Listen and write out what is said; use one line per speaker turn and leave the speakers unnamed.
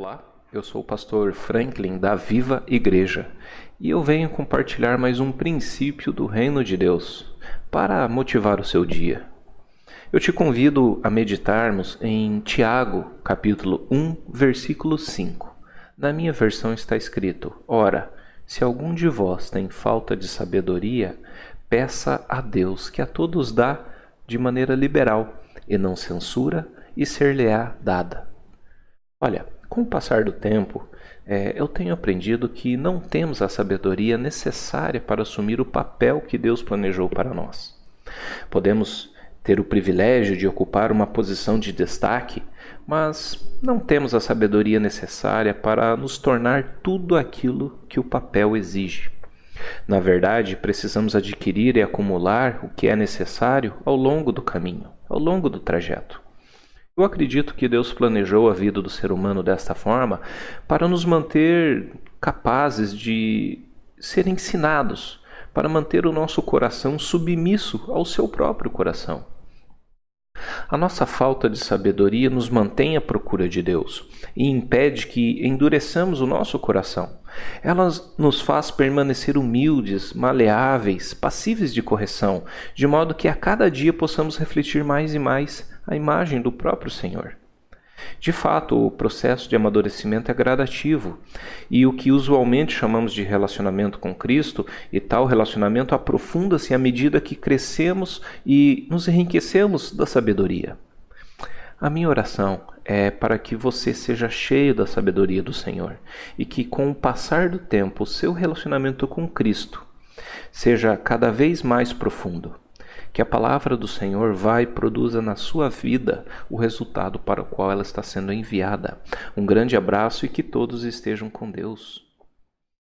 Olá, eu sou o pastor Franklin da Viva Igreja e eu venho compartilhar mais um princípio do Reino de Deus para motivar o seu dia. Eu te convido a meditarmos em Tiago, capítulo 1, versículo 5. Na minha versão está escrito: Ora, se algum de vós tem falta de sabedoria, peça a Deus que a todos dá de maneira liberal e não censura, e ser-lhe-á dada. Olha, com o passar do tempo, é, eu tenho aprendido que não temos a sabedoria necessária para assumir o papel que Deus planejou para nós. Podemos ter o privilégio de ocupar uma posição de destaque, mas não temos a sabedoria necessária para nos tornar tudo aquilo que o papel exige. Na verdade, precisamos adquirir e acumular o que é necessário ao longo do caminho, ao longo do trajeto. Eu acredito que Deus planejou a vida do ser humano desta forma para nos manter capazes de ser ensinados, para manter o nosso coração submisso ao seu próprio coração. A nossa falta de sabedoria nos mantém à procura de Deus e impede que endureçamos o nosso coração. Ela nos faz permanecer humildes, maleáveis, passíveis de correção, de modo que a cada dia possamos refletir mais e mais a imagem do próprio Senhor. De fato, o processo de amadurecimento é gradativo, e o que usualmente chamamos de relacionamento com Cristo, e tal relacionamento aprofunda-se à medida que crescemos e nos enriquecemos da sabedoria. A minha oração é para que você seja cheio da sabedoria do Senhor e que, com o passar do tempo, o seu relacionamento com Cristo seja cada vez mais profundo que a palavra do Senhor vá e produza na sua vida o resultado para o qual ela está sendo enviada. Um grande abraço e que todos estejam com Deus.